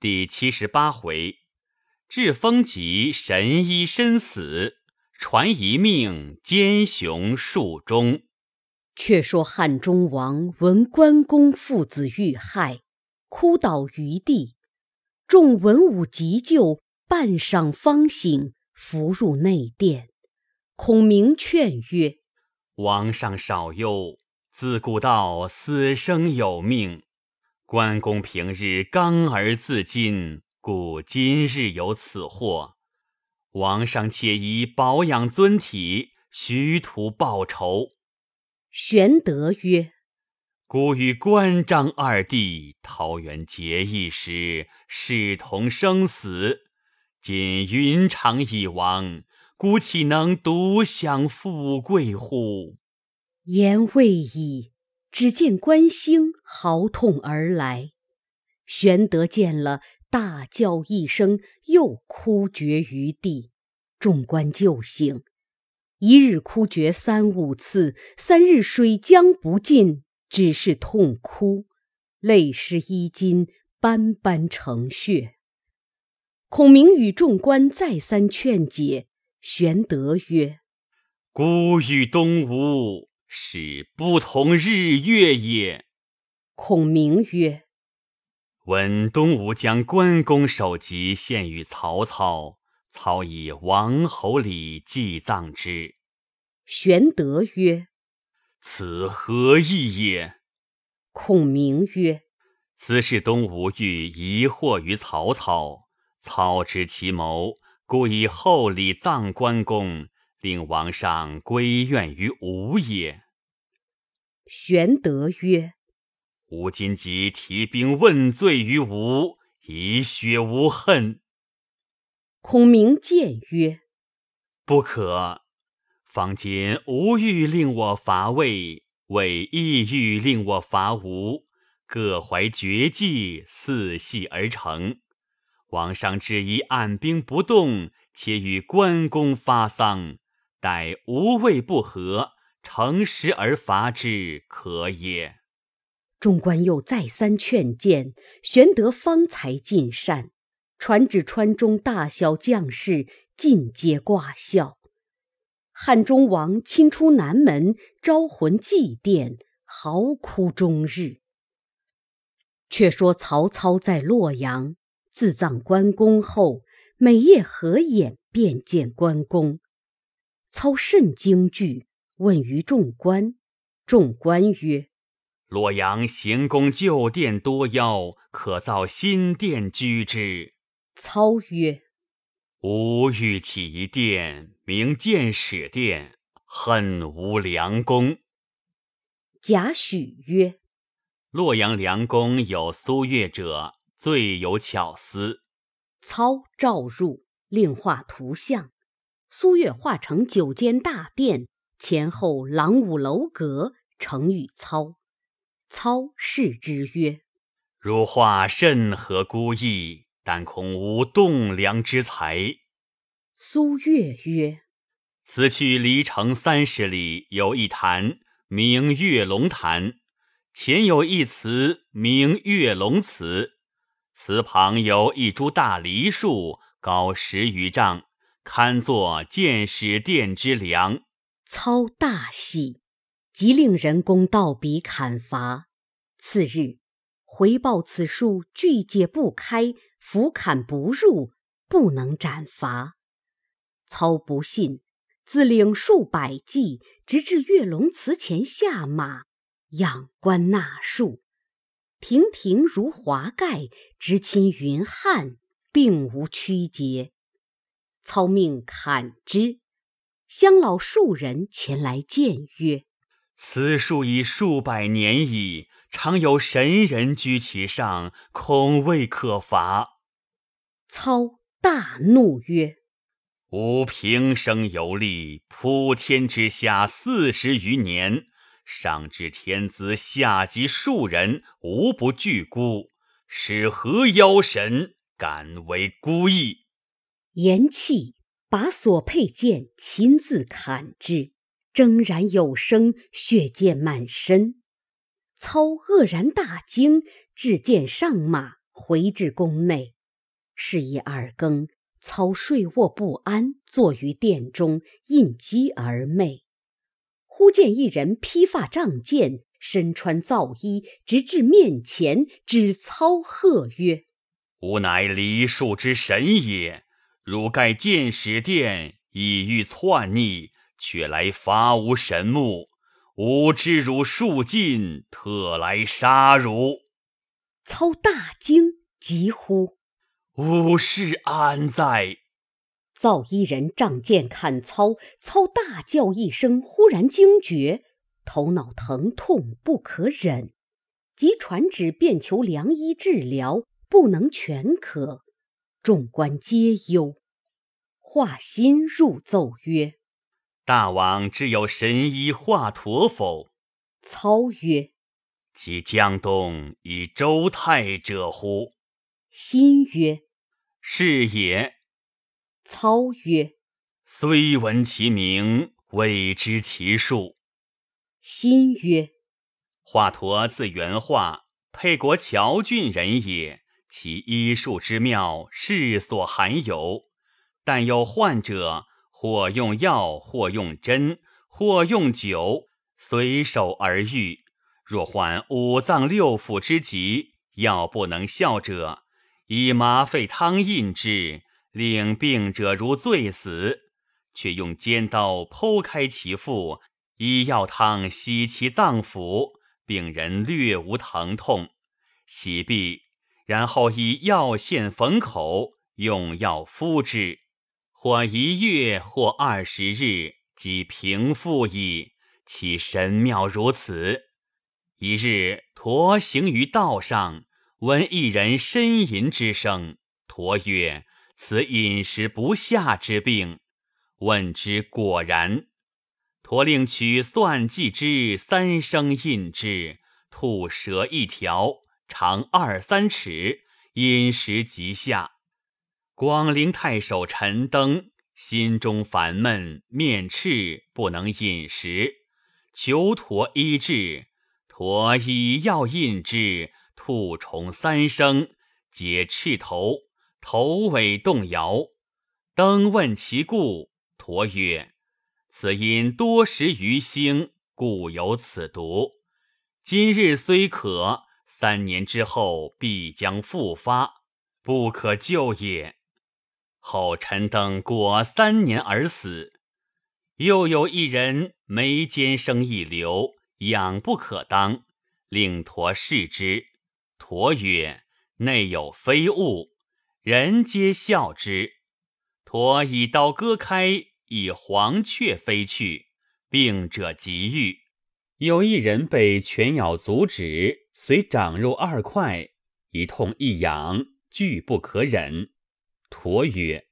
第七十八回，至风疾神医身死，传遗命奸雄术中。却说汉中王闻关公父子遇害，哭倒于地，众文武急救，半晌方醒，扶入内殿。孔明劝曰：“王上少忧，自古道死生有命。”关公平日刚而自矜，故今日有此祸。王上且宜保养尊体，徐图报仇。玄德曰：“孤与关张二弟桃园结义时，视同生死。今云长已亡，孤岂能独享富贵乎？”言未已。只见关兴嚎痛而来，玄德见了，大叫一声，又哭绝于地。众官救醒，一日哭绝三五次，三日水浆不进，只是痛哭，泪湿衣襟，斑斑成血。孔明与众官再三劝解，玄德曰：“孤与东吴。”是不同日月也。孔明曰：“闻东吴将关公首级献与曹操，操以王侯礼祭葬之。”玄德曰：“此何意也？”孔明曰：“此事东吴欲疑惑于曹操，操知其谋，故以厚礼葬关公。”令王上归怨于吾也。玄德曰：“吾今即提兵问罪于吾，以雪无恨。”孔明谏曰：“不可。方今吾欲令我伐魏，魏亦欲令我伐吴，各怀绝技，四系而成。王上只宜按兵不动，且与关公发丧。”待无谓不和，乘时而伐之，可也。众官又再三劝谏，玄德方才尽善，传旨川中大小将士尽皆挂孝。汉中王亲出南门，招魂祭奠，嚎哭终日。却说曹操在洛阳自葬关公后，每夜合眼便见关公。操甚惊惧，问于众官。众官曰：“洛阳行宫旧殿多妖，可造新殿居之。”操曰：“吾欲起一殿，名建始殿，恨无良公。”贾诩曰：“洛阳良公有苏越者，最有巧思。”操召入，令画图像。苏越化成九间大殿，前后廊五楼阁，成与操。操视之曰：“汝画甚合孤意，但恐无栋梁之才。”苏越曰：“此去离城三十里，有一潭，名月龙潭。前有一祠，名月龙祠。祠旁有一株大梨树，高十余丈。”堪作建始殿之梁，操大喜，即令人工盗笔砍伐。次日回报此树锯解不开，斧砍不入，不能斩伐。操不信，自领数百骑，直至月龙祠前下马，仰观那树，亭亭如华盖，直侵云汉，并无曲节。操命砍之，乡老数人前来见曰：“此树已数百年矣，常有神人居其上，恐未可伐。”操大怒曰：“吾平生游历普天之下四十余年，上至天子，下及庶人，无不惧孤，使何妖神敢为孤意？”言讫，把所佩剑亲自砍之，铮然有声，血溅满身。操愕然大惊，置剑上马，回至宫内。是以二更，操睡卧不安，坐于殿中，应机而寐。忽见一人披发仗剑，身穿皂衣，直至面前，指操喝曰：“吾乃梨树之神也！汝盖见使殿，以欲篡逆，却来伐吾神木。吾知汝数尽，特来杀汝。”操大惊，急呼。吾事安在？造衣人仗剑砍操，操大叫一声，忽然惊觉，头脑疼痛不可忍，即传旨便求良医治疗，不能全可。众官皆忧。华歆入奏曰：“大王知有神医华佗否？”操曰：“即江东以周泰者乎？”歆曰。是也。操曰：“虽闻其名，未知其数。”歆曰：“华佗字元化，沛国谯郡人也。其医术之妙，世所罕有。但有患者，或用药，或用针，或用酒，随手而愈。若患五脏六腑之疾，药不能效者。”以麻沸汤饮之，令病者如醉死；却用尖刀剖开其腹，以药汤洗其脏腑，病人略无疼痛。洗毕，然后以药线缝口，用药敷之，或一月，或二十日，即平复矣。其神妙如此。一日，驼行于道上。闻一人呻吟之声，驼曰：“此饮食不下之病。”问之，果然。驼令取算计之，三生印之，吐舌一条，长二三尺，饮食即下。广陵太守陈登心中烦闷，面赤，不能饮食，求驼医治。驼以药印之。兔虫三声，皆赤头，头尾动摇。登问其故，驼曰：“此因多食鱼腥，故有此毒。今日虽可，三年之后必将复发，不可救也。”后陈登果三年而死。又有一人眉间生一瘤，痒不可当，令驼视之。驼曰：“内有非物，人皆笑之。”驼以刀割开，以黄雀飞去，病者即愈。有一人被犬咬足趾，随长肉二块，一痛一痒，俱不可忍。驼曰：“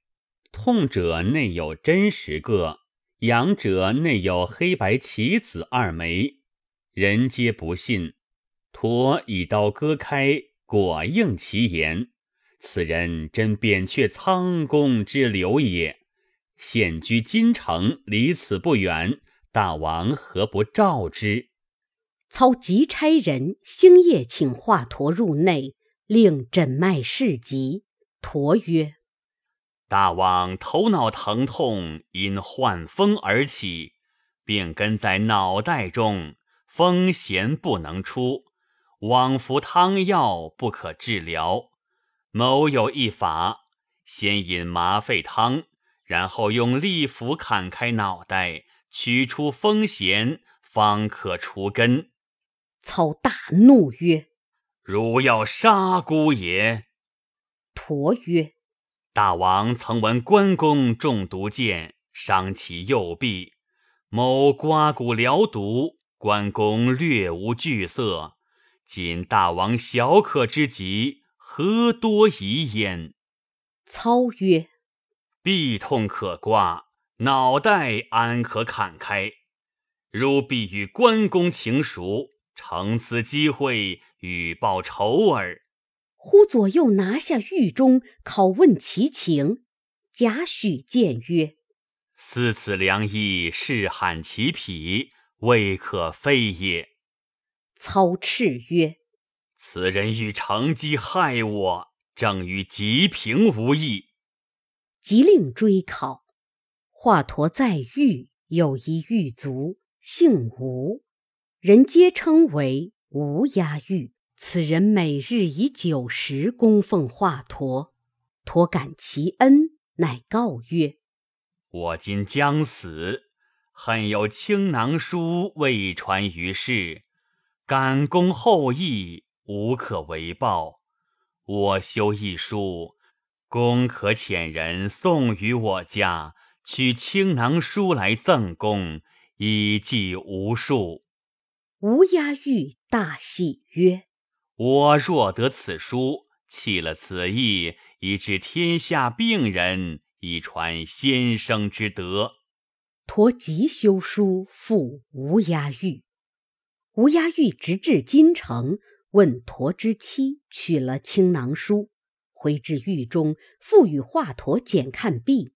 痛者内有真实个，痒者内有黑白棋子二枚。”人皆不信。驼以刀割开，果应其言。此人真扁鹊仓公之流也。现居京城，离此不远。大王何不召之？操急差人星夜请华佗入内，令诊脉试疾。佗曰：“大王头脑疼痛，因患风而起，病根在脑袋中，风弦不能出。”往服汤药不可治疗，某有一法：先饮麻沸汤，然后用利斧砍开脑袋，取出风弦，方可除根。操大怒曰：“汝要杀孤也！”驼曰：“大王曾闻关公中毒箭，伤其右臂，某刮骨疗毒，关公略无惧色。”今大王小可之疾，何多疑焉？操曰：“臂痛可刮，脑袋安可砍开？汝必与关公情熟，乘此机会欲报仇耳。”忽左右拿下狱中，拷问其情。贾诩谏曰：“思此良医，是罕其脾，未可废也。”操叱曰：“此人欲乘机害我，正与吉平无异。即令追考。华佗在狱，有一狱卒，姓吴，人皆称为吴押狱。此人每日以酒食供奉华佗，佗感其恩，乃告曰：“我今将死，恨有青囊书未传于世，感公后义，无可为报。我修一书，公可遣人送于我家，取青囊书来赠公，以记无数。”吴押狱大喜曰。我若得此书，弃了此意，以致天下病人，以传先生之德。陀即修书付吴押玉。吴押玉直至京城，问陀之妻取了青囊书，回至狱中，复与华佗检看毕。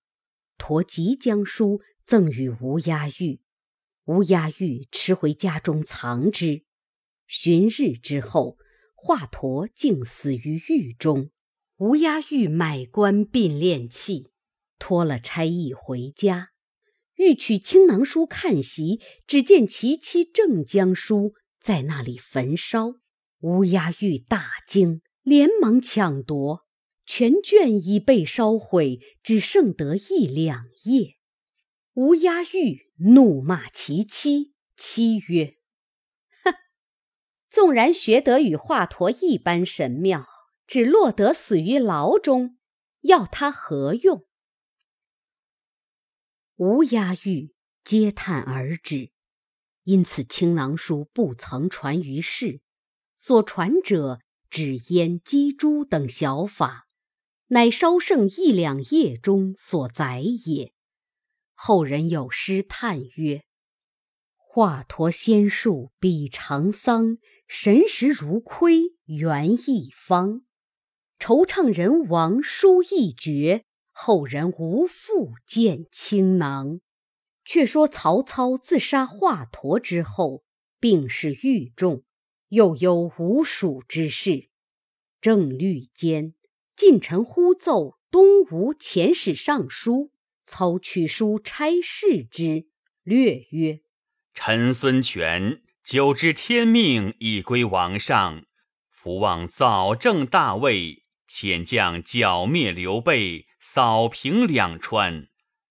陀即将书赠与吴押玉，乌鸦玉持回家中藏之。旬日之后。华佗竟死于狱中，吴押玉买官并练器，脱了差役回家，欲取青囊书看习，只见其妻正将书在那里焚烧。乌鸦玉大惊，连忙抢夺，全卷已被烧毁，只剩得一两页。吴押玉怒骂其妻，妻曰。纵然学得与华佗一般神妙，只落得死于牢中，要他何用？吴押玉嗟叹而止。因此青囊书不曾传于世，所传者只焉鸡珠等小法，乃稍剩一两页中所载也。后人有诗叹曰：“华佗仙术比长桑。”神识如窥元一方，惆怅人亡书一绝，后人无复见青囊。却说曹操自杀华佗之后，病势愈重，又有吴蜀之事。正虑间，近臣呼奏东吴遣使上书，操取书差事之，略曰：“臣孙权。”久知天命已归王上，福望早正大位，遣将剿灭刘备，扫平两川。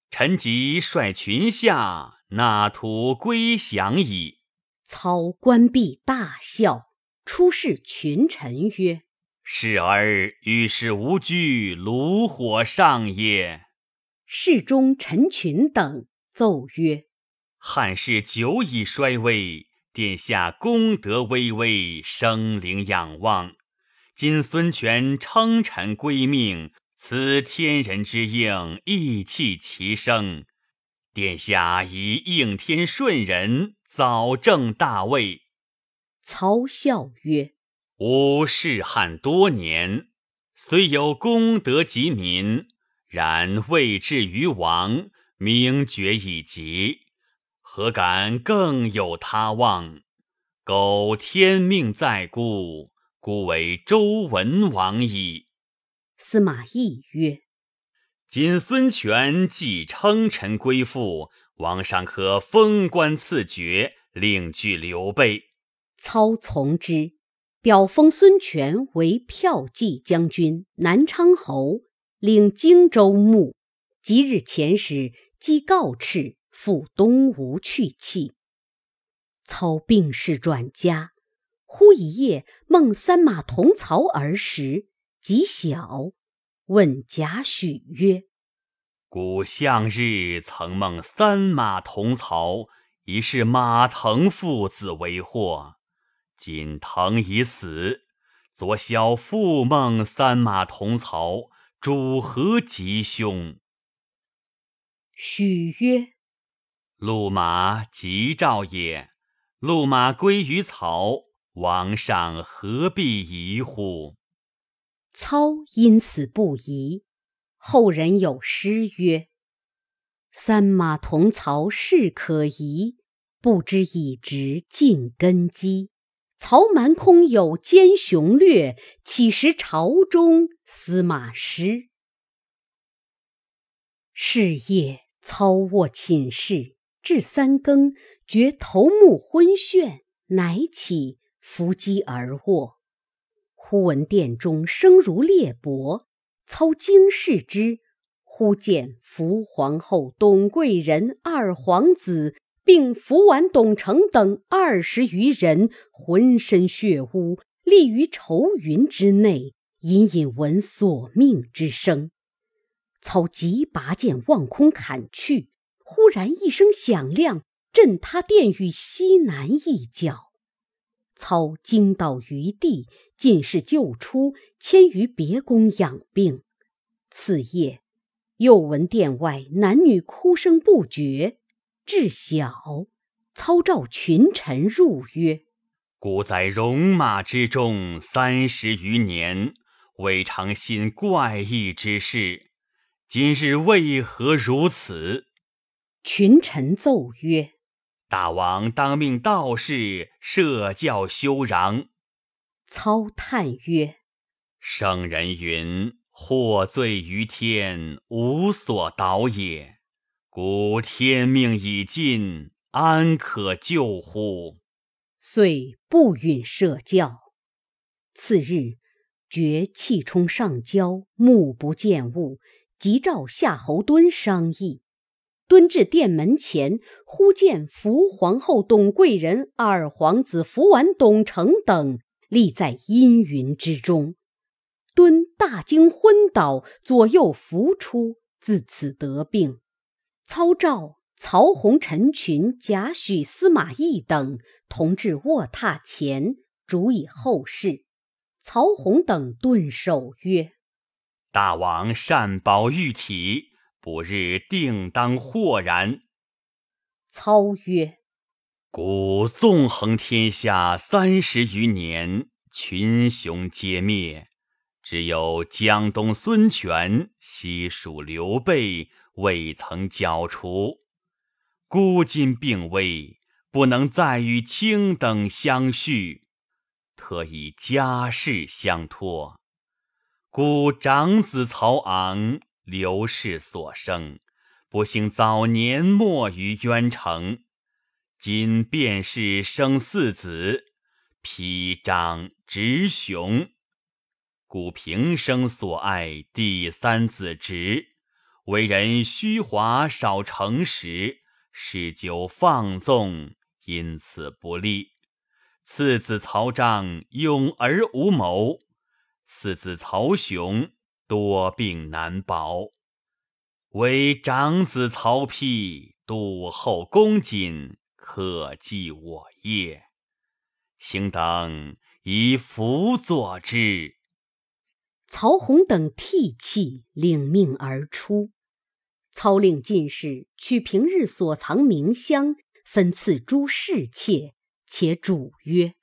臣即率群下，纳土归降矣。操关闭大笑，出示群臣曰：“是儿与世无惧，炉火上也。”侍中陈群等奏曰：“汉室久已衰微。”殿下功德巍巍，生灵仰望。今孙权称臣归命，此天人之应，意气齐生。殿下宜应天顺人，早正大位。曹笑曰：“吾仕汉多年，虽有功德及民，然未至于王，名爵已极。”何敢更有他望？苟天命在故，孤为周文王矣。司马懿曰：“今孙权既称臣归附，王上可封官赐爵，另据刘备。”操从之，表封孙权为骠骑将军、南昌侯，领荆州牧。即日遣使即告敕。赴东吴去气。操病势转家，忽一夜梦三马同槽而食，极小。问贾诩曰：“古向日曾梦三马同槽，疑是马腾父子为祸。今腾已死，昨宵复梦三马同槽，主何吉凶？”许曰。路马吉兆也，路马归于曹，王上何必疑乎？操因此不疑。后人有诗曰：“三马同槽是可疑，不知以直尽根基。曹瞒空有奸雄略，岂识朝中司马师？是夜，操卧寝室，至三更，觉头目昏眩，乃起，伏击而卧。忽闻殿中声如裂帛，操惊视之，忽见福皇后、董贵人二皇子，并福完、董承等二十余人，浑身血污，立于愁云之内，隐隐闻索命之声。操急拔剑望空砍去，忽然一声响亮，震塌殿宇西南一角。操惊倒于地，尽是救出，迁于别宫养病。次夜，又闻殿外男女哭声不绝。至晓，操召群臣入曰：“孤在戎马之中三十余年，未尝信怪异之事。”今日为何如此？群臣奏曰：“大王当命道士设教修禳。”操叹曰：“圣人云：‘祸罪于天，无所导也。’古天命已尽，安可救乎？”遂不允设教。次日，觉气冲上焦，目不见物。即召夏侯惇商议，敦至殿门前，忽见福皇后、董贵人、二皇子福完、董承等立在阴云之中。敦大惊，昏倒，左右扶出，自此得病。操召曹洪、陈群、贾诩、司马懿等同至卧榻前，主以后事。曹洪等顿首曰。大王善保玉体，不日定当豁然。操曰：“古纵横天下三十余年，群雄皆灭，只有江东孙权、西蜀刘备未曾剿除。孤今病危，不能再与卿等相续，特以家事相托。”孤长子曹昂，刘氏所生，不幸早年没于渊城。今便是生四子，披张直雄。故平生所爱第三子直，为人虚华少诚实，嗜酒放纵，因此不利。次子曹彰勇而无谋。次子曹雄多病难保，唯长子曹丕笃厚恭谨，可继我业，请等以辅佐之。曹洪等涕泣，领命而出。操令进士取平日所藏名香，分赐诸侍妾，且主曰：“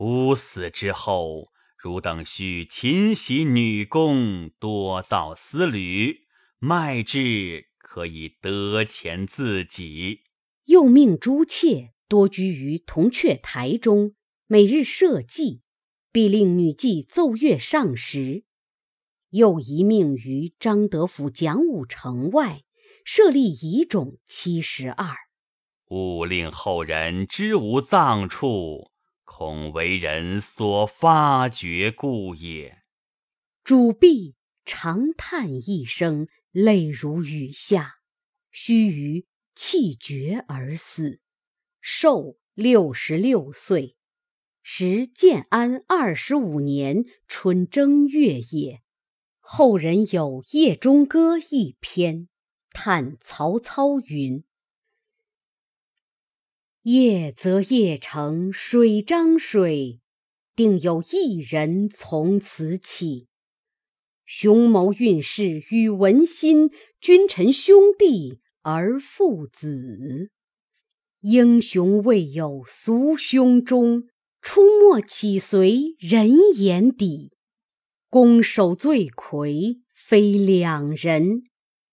吾死之后。”汝等须勤习女工，多造丝缕，卖之可以得钱自己。又命诸妾多居于铜雀台中，每日设祭，必令女妓奏乐上时。又遗命于张德府讲武城外设立遗冢七十二，勿令后人知无葬处。恐为人所发觉故也。主婢长叹一声，泪如雨下，须臾气绝而死，寿六十六岁。时建安二十五年春正月也。后人有《夜中歌》一篇，叹曹操云。夜则夜成水涨水，定有一人从此起。雄谋运势与文心，君臣兄弟而父子。英雄未有俗胸中，出没岂随人眼底？攻守罪魁非两人，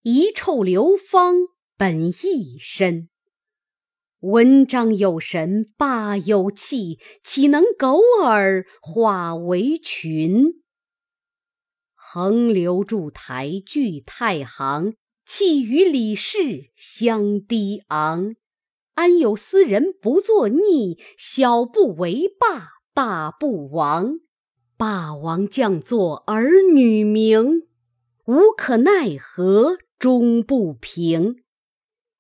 遗臭流芳本一身。文章有神，霸有气，岂能苟尔化为群？横流筑台聚太行，气与李氏相低昂。安有斯人不作逆？小不为霸，大不亡。霸王将作儿女名，无可奈何终不平。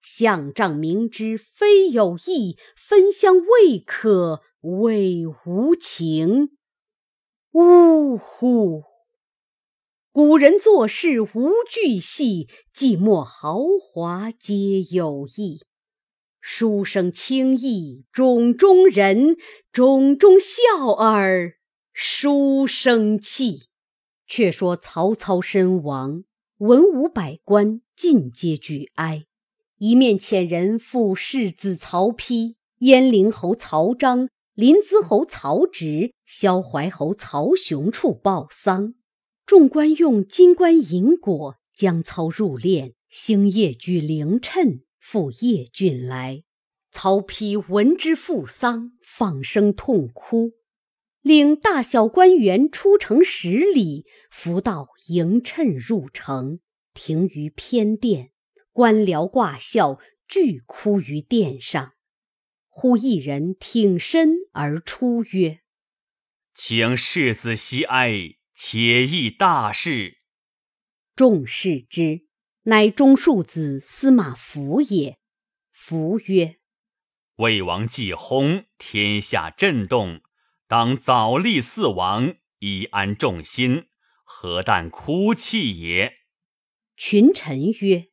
项仗明知非有意，分香未可谓无情。呜呼！古人做事无巨细，寂寞豪华皆有意。书生轻易冢中人，冢中笑耳书生气。却说曹操身亡，文武百官尽皆举哀。一面遣人赴世子曹丕、鄢陵侯曹彰、临淄侯曹植、萧怀侯曹雄处报丧。众官用金冠银果将操入殓，星夜举灵谶赴邺郡来。曹丕闻之父丧，放声痛哭，领大小官员出城十里，扶道迎趁入城，停于偏殿。官僚挂孝，俱哭于殿上。忽一人挺身而出，曰：“请世子息哀，且议大事。”众视之，乃中庶子司马孚也。孚曰：“魏王既薨，天下震动，当早立四王，以安众心，何但哭泣也？”群臣曰。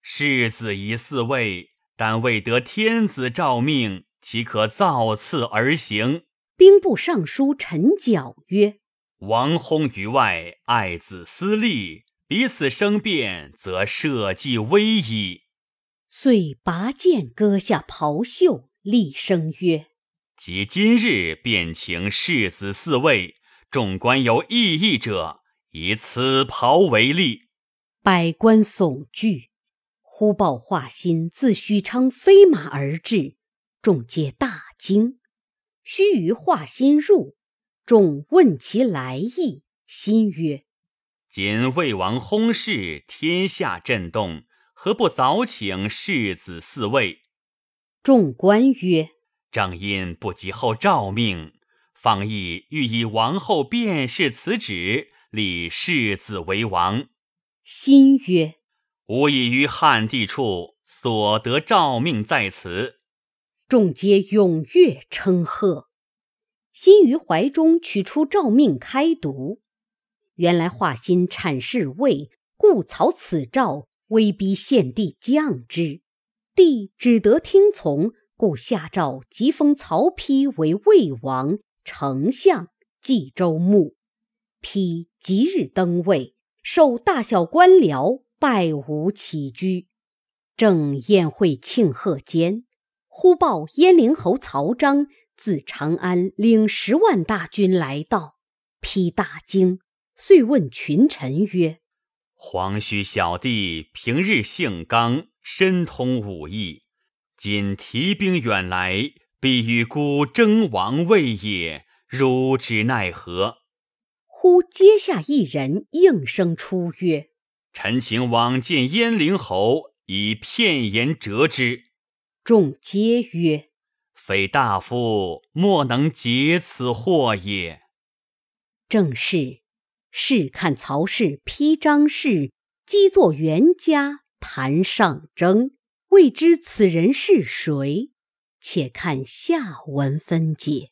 世子疑嗣位，但未得天子诏命，岂可造次而行？兵部尚书陈缴曰：“王薨于外，爱子私利，彼此生变，则社稷危矣。”遂拔剑割下袍袖，厉声曰：“即今日便请世子四位，众官有异议者，以此袍为例。”百官悚惧。忽报华歆自许昌飞马而至，众皆大惊。须臾，华歆入，众问其来意。歆曰：“今魏王薨逝，天下震动，何不早请世子四位？”众官曰：“正因不及后诏命，方亦欲以王后便是此旨，立世子为王。”歆曰。吾已于汉地处所得诏命在此，众皆踊跃称贺。辛于怀中取出诏命开读，原来华歆阐释魏，故曹此诏，威逼献帝降之。帝只得听从，故下诏即封曹丕为魏王、丞相、冀州牧。丕即日登位，受大小官僚。拜吾起居，正宴会庆贺间，忽报鄢陵侯曹彰自长安领十万大军来到，丕大惊，遂问群臣曰：“黄须小弟平日性刚，深通武艺，今提兵远来，必与孤争王位也，汝之奈何？”忽阶下一人应声出曰。臣请往见鄢陵侯，以片言折之。众皆曰：“非大夫莫能解此祸也。”正是，试看曹氏披张氏，积作袁家谈上征，未知此人是谁？且看下文分解。